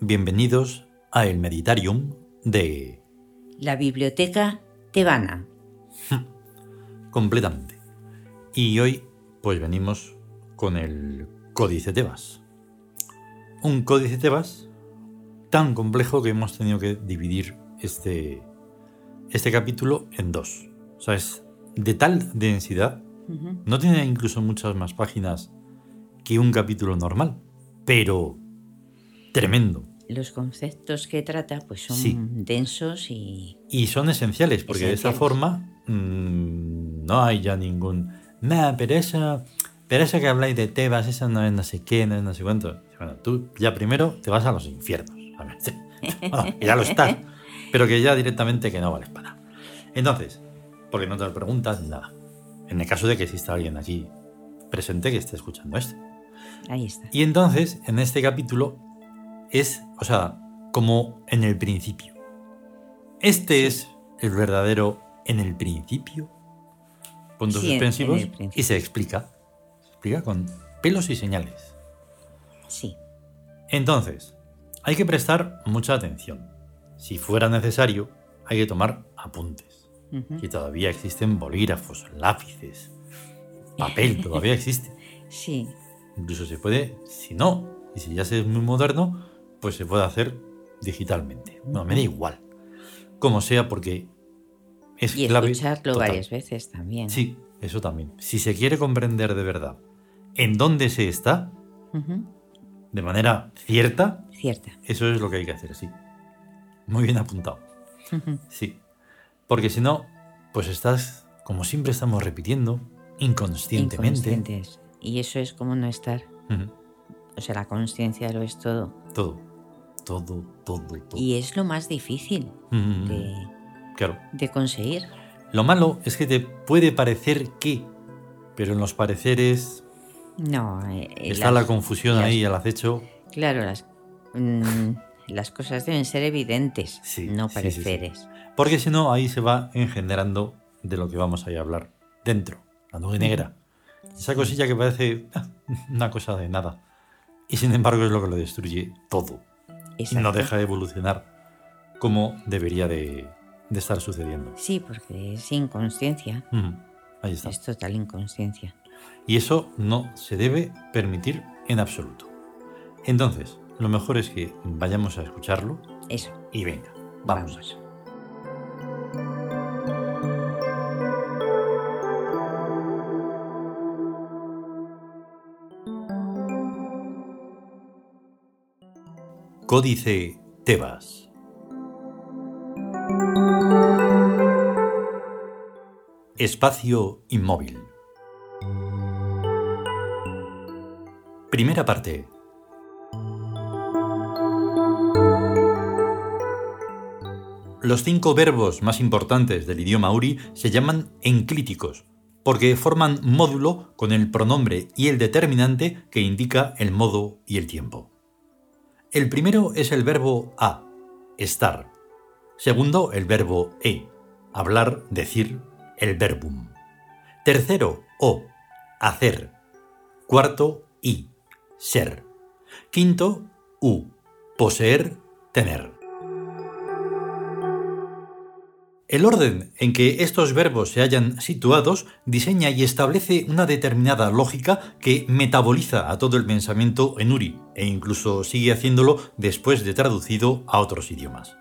bienvenidos a el Meditarium de... La biblioteca tebana. completamente. Y hoy pues venimos con el Códice Tebas. Un Códice Tebas tan complejo que hemos tenido que dividir este, este capítulo en dos. O sea, es de tal densidad, no tiene incluso muchas más páginas que un capítulo normal, pero tremendo. Los conceptos que trata pues son Sí. densos y Y son esenciales, porque de Esenciales. forma mm, no hay ya ningún. Nah, pero eso, pero eso que habláis de Tebas, eso no es no sé qué, no es no sé cuánto. Bueno, tú ya primero te vas a los infiernos. Sí. Bueno, que ya lo estás, pero que ya directamente que no vales para nada. Entonces, porque no te lo preguntas nada. En el caso de que exista alguien aquí presente que esté escuchando esto. ahí está. Y entonces, en este capítulo, es, o sea, como en el principio. Este es el verdadero en el principio. Puntos Sí, suspensivos. principio. y se explica. Se explica con pelos y señales. Sí. Entonces, hay que prestar mucha atención. Si fuera necesario, hay que tomar apuntes. Ujú. Y todavía existen bolígrafos, lápices, papel, todavía existe. Sí. Incluso se puede, si no, y si ya se es muy moderno, pues se puede hacer digitalmente. No, me da igual. Como sea, porque es Y clave. escucharlo total. varias veces también. Sí, eso también. Si se quiere comprender de verdad en dónde se está, de manera cierta, Cierta. eso es lo que hay que hacer, sí. Muy bien apuntado. Sí. Porque si no, pues estás, como siempre estamos repitiendo, inconscientemente. Inconscientes. Y eso es como no estar. O sea, la conciencia lo es todo. Todo. Todo, todo, todo. Y es lo más difícil Mm, de, Claro. de conseguir. Lo malo es que te puede parecer que, pero en los pareceres No. eh, eh, está las- la confusión las- ahí al acecho. Claro, las, mm, las cosas deben ser evidentes, Sí, no sí, sí, sí. pareceres. Porque si no, ahí se va engendrando de lo que vamos a ir a hablar dentro, la nube negra. Esa cosilla que parece ah, una cosa de nada. Y sin embargo es lo que lo destruye todo. Y no Exacto. deja de evolucionar como debería de, de estar sucediendo. Sí, porque es inconsciencia. Ahí está. Es total inconsciencia. Y eso no se debe permitir en absoluto. Entonces, lo mejor es que vayamos a escucharlo Eso. y venga, vamos. Vamos. Códice Tebas. Espacio inmóvil. Primera parte. Los cinco verbos más importantes del idioma uri se llaman enclíticos, porque forman módulo con el pronombre y el determinante que indica el modo y el tiempo. El primero es el verbo a, estar. Segundo, el verbo e, hablar, decir, el verbum. Tercero, o, hacer. Cuarto, i, ser. Quinto, u, poseer, tener. El orden en que estos verbos se hallan situados diseña y establece una determinada lógica que metaboliza a todo el pensamiento en Uri e incluso sigue haciéndolo después de traducido a otros idiomas.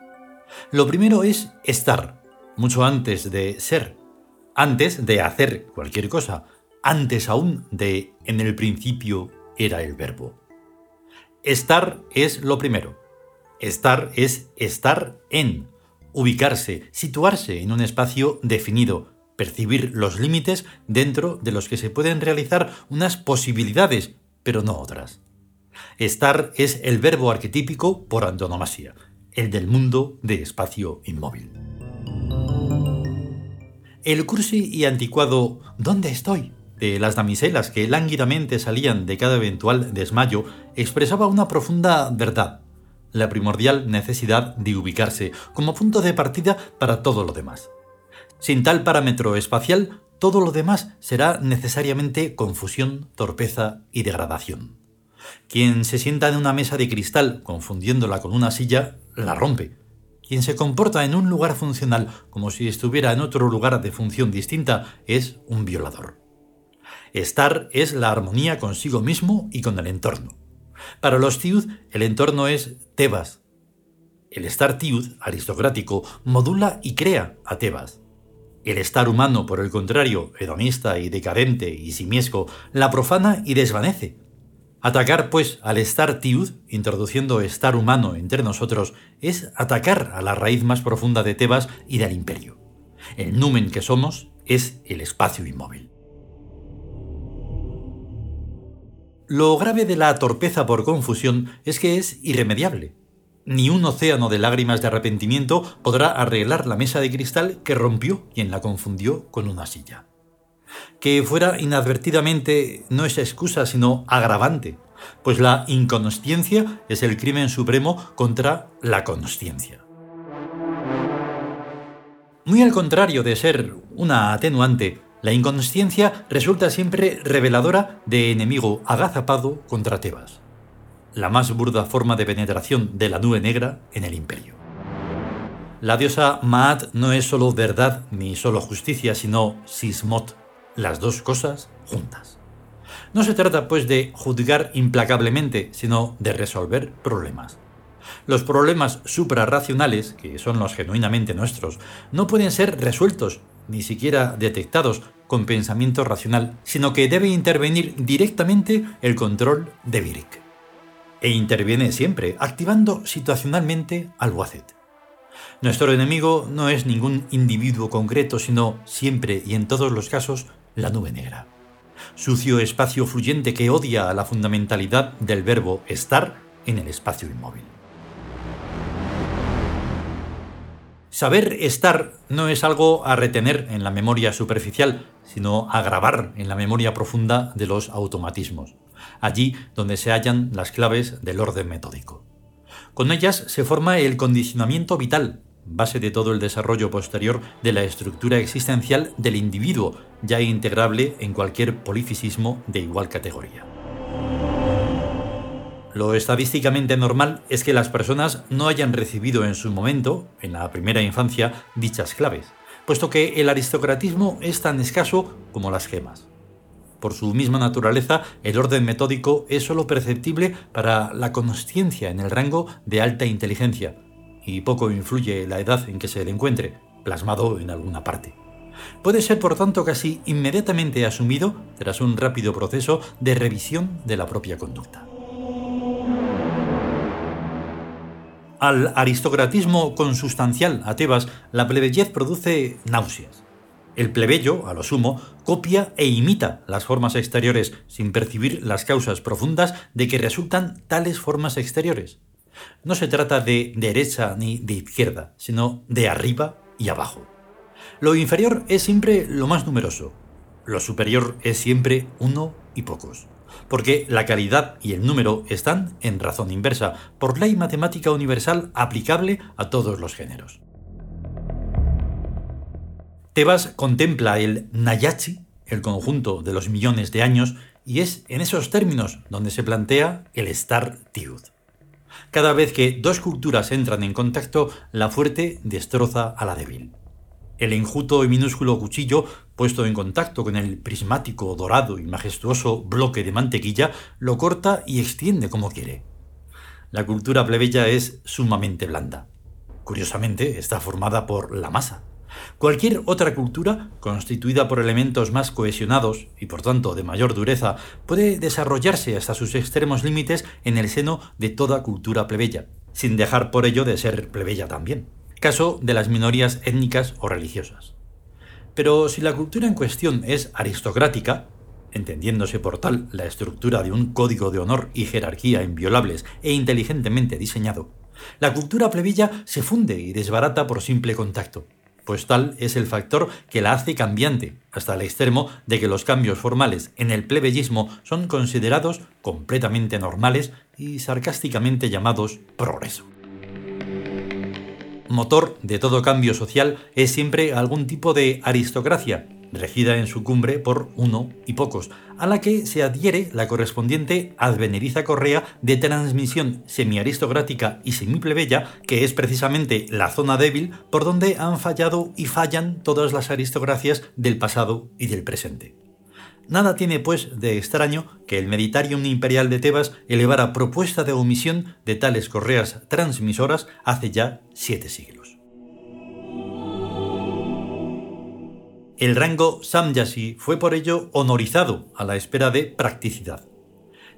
Lo primero es estar, mucho antes de ser, antes de hacer cualquier cosa, antes aún de en el principio era el verbo. Estar es lo primero. Estar es estar en, ubicarse, situarse en un espacio definido, percibir los límites dentro de los que se pueden realizar unas posibilidades, pero no otras. Estar es el verbo arquetípico por antonomasia, el del mundo de espacio inmóvil. El cursi y anticuado ¿Dónde estoy? de las damiselas que lánguidamente salían de cada eventual desmayo expresaba una profunda verdad, la primordial necesidad de ubicarse como punto de partida para todo lo demás. Sin tal parámetro espacial, todo lo demás será necesariamente confusión, torpeza y degradación. Quien se sienta en una mesa de cristal confundiéndola con una silla, la rompe. Quien se comporta en un lugar funcional como si estuviera en otro lugar de función distinta es un violador. Estar es la armonía consigo mismo y con el entorno. Para los tiud, el entorno es Tebas. El estar tiud aristocrático modula y crea a Tebas. El estar humano, por el contrario, hedonista y decadente y simiesco, la profana y desvanece. Atacar, pues, al estar tiud, introduciendo estar humano entre nosotros, es atacar a la raíz más profunda de Tebas y del imperio. El numen que somos es el espacio inmóvil. Lo grave de la torpeza por confusión es que es irremediable. Ni un océano de lágrimas de arrepentimiento podrá arreglar la mesa de cristal que rompió quien la confundió con una silla. Que fuera inadvertidamente no es excusa sino agravante, pues la inconsciencia es el crimen supremo contra la consciencia. Muy al contrario de ser una atenuante, la inconsciencia resulta siempre reveladora de enemigo agazapado contra Tebas, la más burda forma de penetración de la nube negra en el imperio. La diosa Maat no es solo verdad ni solo justicia, sino sismot, las dos cosas juntas. No se trata pues de juzgar implacablemente, sino de resolver problemas. Los problemas suprarracionales, que son los genuinamente nuestros, no pueden ser resueltos ni siquiera detectados con pensamiento racional, sino que debe intervenir directamente el control de Virik. E interviene siempre, activando situacionalmente al Wacet. Nuestro enemigo no es ningún individuo concreto, sino siempre y en todos los casos la nube negra. Sucio espacio fluyente que odia a la fundamentalidad del verbo estar en el espacio inmóvil. Saber estar no es algo a retener en la memoria superficial, sino a grabar en la memoria profunda de los automatismos, allí donde se hallan las claves del orden metódico. Con ellas se forma el condicionamiento vital, base de todo el desarrollo posterior de la estructura existencial del individuo, ya integrable en cualquier polifisismo de igual categoría. Lo estadísticamente normal es que las personas no hayan recibido en su momento, en la primera infancia, dichas claves, puesto que el aristocratismo es tan escaso como las gemas. Por su misma naturaleza, el orden metódico es sólo perceptible para la consciencia en el rango de alta inteligencia, y poco influye la edad en que se le encuentre, plasmado en alguna parte. Puede ser, por tanto, casi inmediatamente asumido tras un rápido proceso de revisión de la propia conducta. Al aristocratismo consustancial a Tebas, la plebeyez produce náuseas. El plebeyo, a lo sumo, copia e imita las formas exteriores sin percibir las causas profundas de que resultan tales formas exteriores. No se trata de derecha ni de izquierda, sino de arriba y abajo. Lo inferior es siempre lo más numeroso, lo superior es siempre uno y pocos porque la calidad y el número están en razón inversa, por ley matemática universal aplicable a todos los géneros. Tebas contempla el Nayachi, el conjunto de los millones de años, y es en esos términos donde se plantea el Star Tiud. Cada vez que dos culturas entran en contacto, la fuerte destroza a la débil. El enjuto y minúsculo cuchillo, puesto en contacto con el prismático, dorado y majestuoso bloque de mantequilla, lo corta y extiende como quiere. La cultura plebeya es sumamente blanda. Curiosamente, está formada por la masa. Cualquier otra cultura, constituida por elementos más cohesionados y por tanto de mayor dureza, puede desarrollarse hasta sus extremos límites en el seno de toda cultura plebeya, sin dejar por ello de ser plebeya también caso de las minorías étnicas o religiosas. Pero si la cultura en cuestión es aristocrática, entendiéndose por tal la estructura de un código de honor y jerarquía inviolables e inteligentemente diseñado, la cultura plebeya se funde y desbarata por simple contacto, pues tal es el factor que la hace cambiante, hasta el extremo de que los cambios formales en el plebeyismo son considerados completamente normales y sarcásticamente llamados progreso motor de todo cambio social es siempre algún tipo de aristocracia, regida en su cumbre por uno y pocos, a la que se adhiere la correspondiente adveneriza correa de transmisión semiaristocrática y semiplebeya, que es precisamente la zona débil por donde han fallado y fallan todas las aristocracias del pasado y del presente. Nada tiene, pues, de extraño que el Meditarium Imperial de Tebas elevara propuesta de omisión de tales correas transmisoras hace ya siete siglos. El rango Samyasi fue por ello honorizado a la espera de practicidad.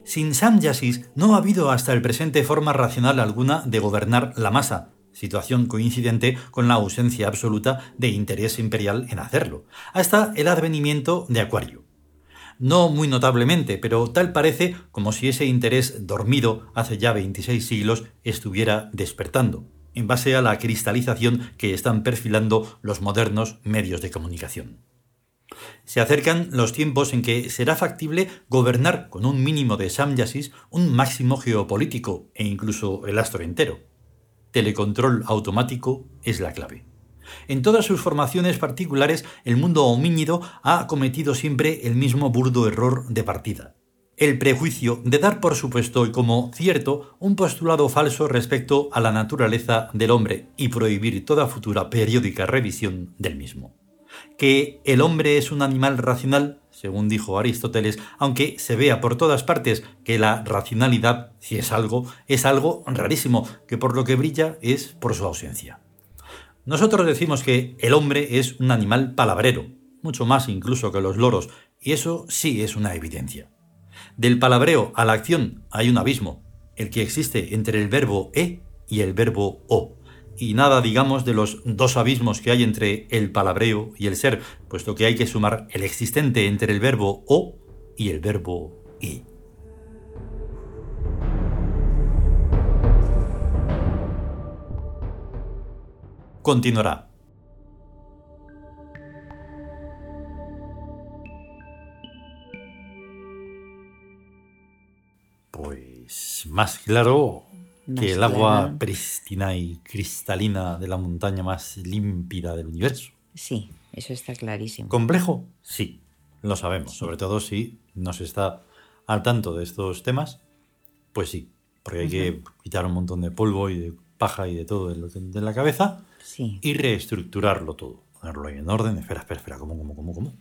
Sin Samyasis no ha habido hasta el presente forma racional alguna de gobernar la masa, situación coincidente con la ausencia absoluta de interés imperial en hacerlo, hasta el advenimiento de Acuario no muy notablemente, pero tal parece como si ese interés dormido hace ya 26 siglos estuviera despertando, en base a la cristalización que están perfilando los modernos medios de comunicación. Se acercan los tiempos en que será factible gobernar con un mínimo de samyasis un máximo geopolítico e incluso el astro entero. Telecontrol automático es la clave. En todas sus formaciones particulares, el mundo homínido ha cometido siempre el mismo burdo error de partida. El prejuicio de dar por supuesto y como cierto un postulado falso respecto a la naturaleza del hombre y prohibir toda futura periódica revisión del mismo. Que el hombre es un animal racional, según dijo Aristóteles, aunque se vea por todas partes que la racionalidad, si es algo, es algo rarísimo, que por lo que brilla es por su ausencia. Nosotros decimos que el hombre es un animal palabrero, mucho más incluso que los loros, y eso sí es una evidencia. Del palabreo a la acción hay un abismo, el que existe entre el verbo e y el verbo o. Y nada digamos de los dos abismos que hay entre el palabreo y el ser, puesto que hay que sumar el existente entre el verbo o y el verbo i. continuará. Pues más claro que el agua prístina y cristalina de la montaña más límpida del universo. Sí, eso está clarísimo. ¿Complejo? Sí, lo sabemos. Sobre todo si nos está al tanto de estos temas, pues sí, porque hay que quitar un montón de polvo y de paja y de todo de la cabeza y reestructurarlo todo, ponerlo ahí en orden. Espera, espera, espera, ¿cómo, cómo, cómo, cómo?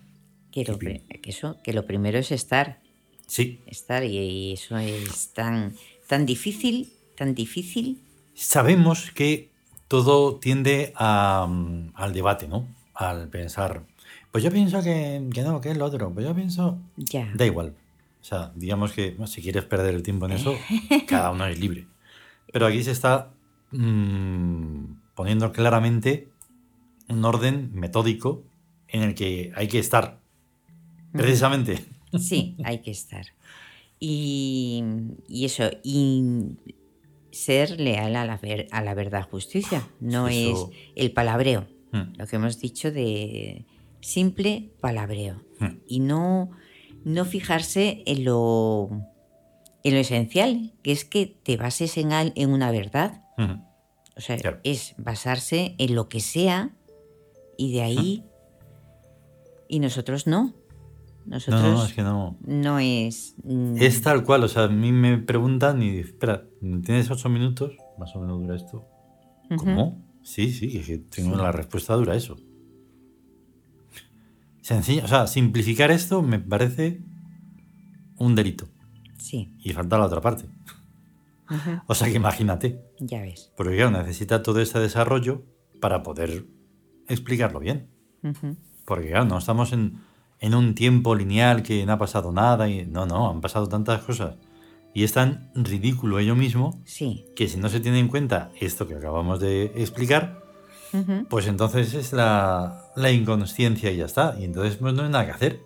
Que lo, eso, que lo primero es estar. Sí. Estar y eso es tan, tan difícil, tan difícil. Sabemos que todo tiende mm, al debate, ¿no? Al pensar, pues yo pienso que, que no, que es lo otro, pues yo pienso... Ya. Da igual. O sea, digamos que si quieres perder el tiempo en eso, cada uno es libre. Pero aquí se está mmm, poniendo claramente un orden metódico en el que hay que estar, precisamente. Sí, hay que estar. Y, eso, y ser leal a la, a la verdad justicia, no es el palabreo, hmm. lo que hemos dicho de simple palabreo. Hmm. Y no, no fijarse en lo, en lo esencial, que es que te bases en, en una verdad. Hmm. O sea, es basarse en lo que sea y de ahí. Y nosotros no. Nosotros no, no, es que no. No es. Mm, es tal cual, o sea, a mí me preguntan y espera, ¿tienes ocho minutos? Más o menos dura esto. ¿Cómo? Sí, sí, que tengo la respuesta dura eso. Sencillo, o sea, simplificar esto me parece un delito. Sí. Y falta la otra parte. O sea que imagínate. Ya ves. Porque claro, necesita todo este desarrollo para poder explicarlo bien. Porque claro, no estamos en, un tiempo lineal que no ha pasado nada. y No, no, han pasado tantas cosas. Y es tan ridículo ello mismo sí. que si no se tiene en cuenta esto que acabamos de explicar, pues entonces es la, la, inconsciencia y ya está. Y entonces pues no hay nada que hacer.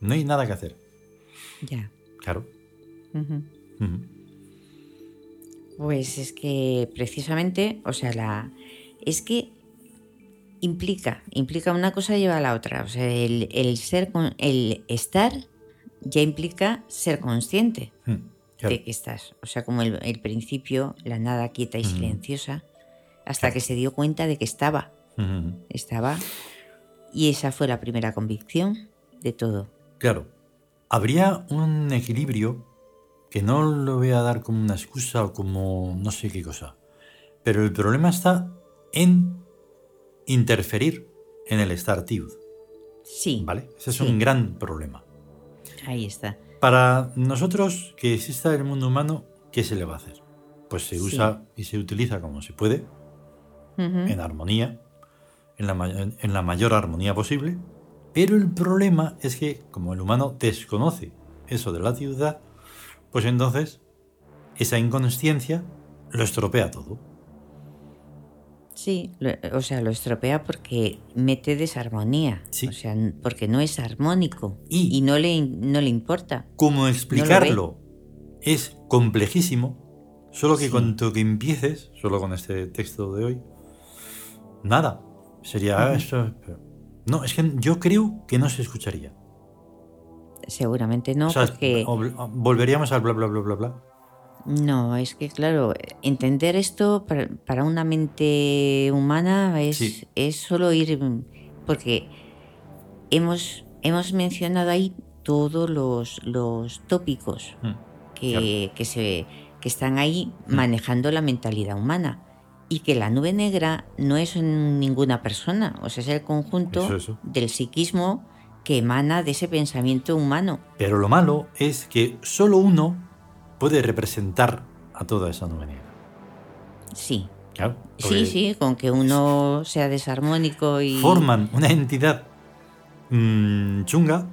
No hay nada que hacer. Ya. Claro. Pues es que precisamente, o sea, la es que implica, implica una cosa lleva a la otra. O sea, el, ser el estar ya implica ser consciente hmm, de que estás. O sea, como el, principio, la nada quieta y silenciosa, hasta que se dio cuenta de que estaba. Estaba Y esa fue la primera convicción de todo. Claro, habría un equilibrio que no lo voy a dar como una excusa o como no sé qué cosa. Pero el problema está en interferir en el Startude. Sí. ¿Vale? Ese es un gran problema. Ahí está. Para nosotros que exista el mundo humano, ¿qué se le va a hacer? Pues se usa y se utiliza como se puede, en armonía, en la, en la mayor armonía posible, pero el problema es que como el humano desconoce eso de la ciudad, pues entonces esa inconsciencia lo estropea todo. Sí, o sea, lo estropea porque mete desarmonía. O sea, porque no es armónico y, no, le, no le importa. ¿Cómo explicarlo? es complejísimo, solo que cuando que empieces, solo con este texto de hoy, nada. Sería eso. No, es que yo creo que no se escucharía. Seguramente no, porque... Volveríamos al bla bla bla bla bla. No, es que claro, entender esto para, una mente humana es, es solo ir, porque hemos, hemos mencionado ahí todos los, los tópicos mm, que, que, se, que están ahí mm. manejando la mentalidad humana y que la nube negra no es ninguna persona, o sea, es el conjunto del psiquismo que emana de ese pensamiento humano. Pero lo malo es que solo uno puede representar a toda esa negra. Sí. Sí, sí, con que uno sea desarmónico y... Forman una entidad mm, chunga,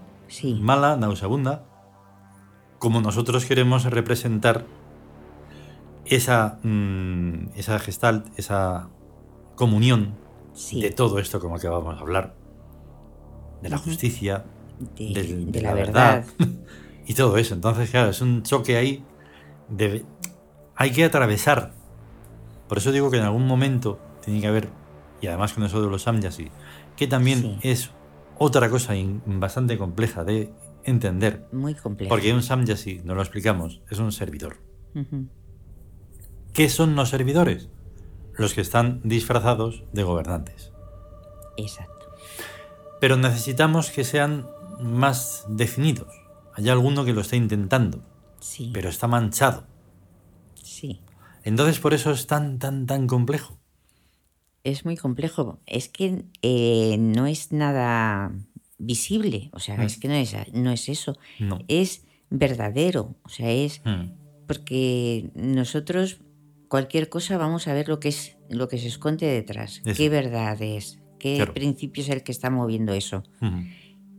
mala, nauseabunda, como nosotros queremos representar esa, mm, esa gestalt, esa comunión de todo esto como acabamos de hablar, de la justicia, de, la, verdad, y todo eso. Entonces, claro, es un choque ahí. De, hay que atravesar. Por eso digo que en algún momento tiene que haber, y además con eso de los Samyasi, que también es otra cosa bastante compleja de entender. Muy compleja. Porque un Samyasi, no lo explicamos, es un servidor. ¿Qué son los servidores? Los que están disfrazados de gobernantes. Exacto. Pero necesitamos que sean más definidos. Hay alguno que lo está intentando, sí. pero está manchado. Sí. Entonces por eso es tan, tan, tan complejo. Es muy complejo. Es que eh, no es nada visible. O sea, mm. es que no es, no es eso. No. Es verdadero. O sea, es mm. porque nosotros cualquier cosa vamos a ver lo que es lo que se esconde detrás, qué verdad es, qué principio es el que está moviendo eso.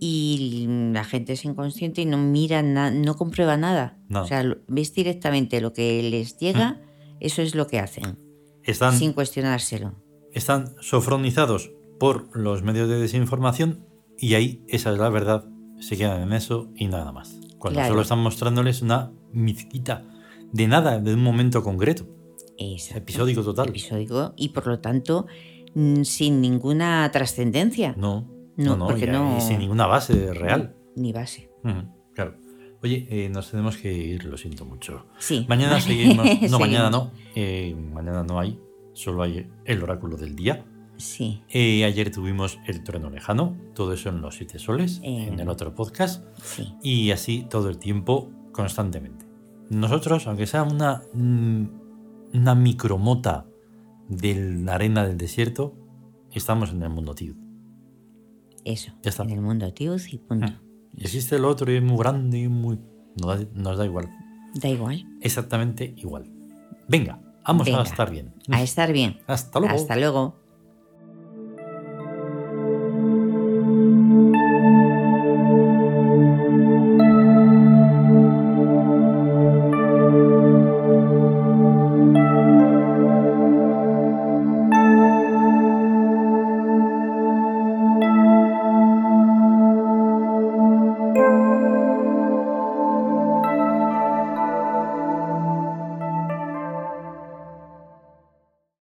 Y la gente es inconsciente y no mira, no comprueba nada. O sea, ves directamente lo que les llega, eso es lo que hacen. Están, sin cuestionárselo. Están sofronizados por los medios de desinformación y ahí esa es la verdad, se quedan en eso y nada más. Cuando solo están mostrándoles una mizquita de nada, de un momento concreto. Episódico total. Episódico y por lo tanto sin ninguna trascendencia. No, no, no, porque no... sin ninguna base real. Ni, base. claro. Oye, eh, nos tenemos que ir, lo siento mucho. Sí. Mañana seguimos. No, mañana no. Eh, mañana no hay. Solo hay el oráculo del día. Sí. Eh, ayer tuvimos el trueno lejano. Todo eso en los siete soles, en el otro podcast. Sí. Y así todo el tiempo, constantemente. Nosotros, aunque sea una mm, una micromota de la arena del desierto, estamos en el mundo Tiud. Eso, ya está. en el mundo Tiud y punto. Ah, y existe el otro y es muy grande y muy... Nos da, igual. Da igual. Exactamente igual. Venga, vamos a estar bien. A estar bien. Hasta luego. Hasta luego.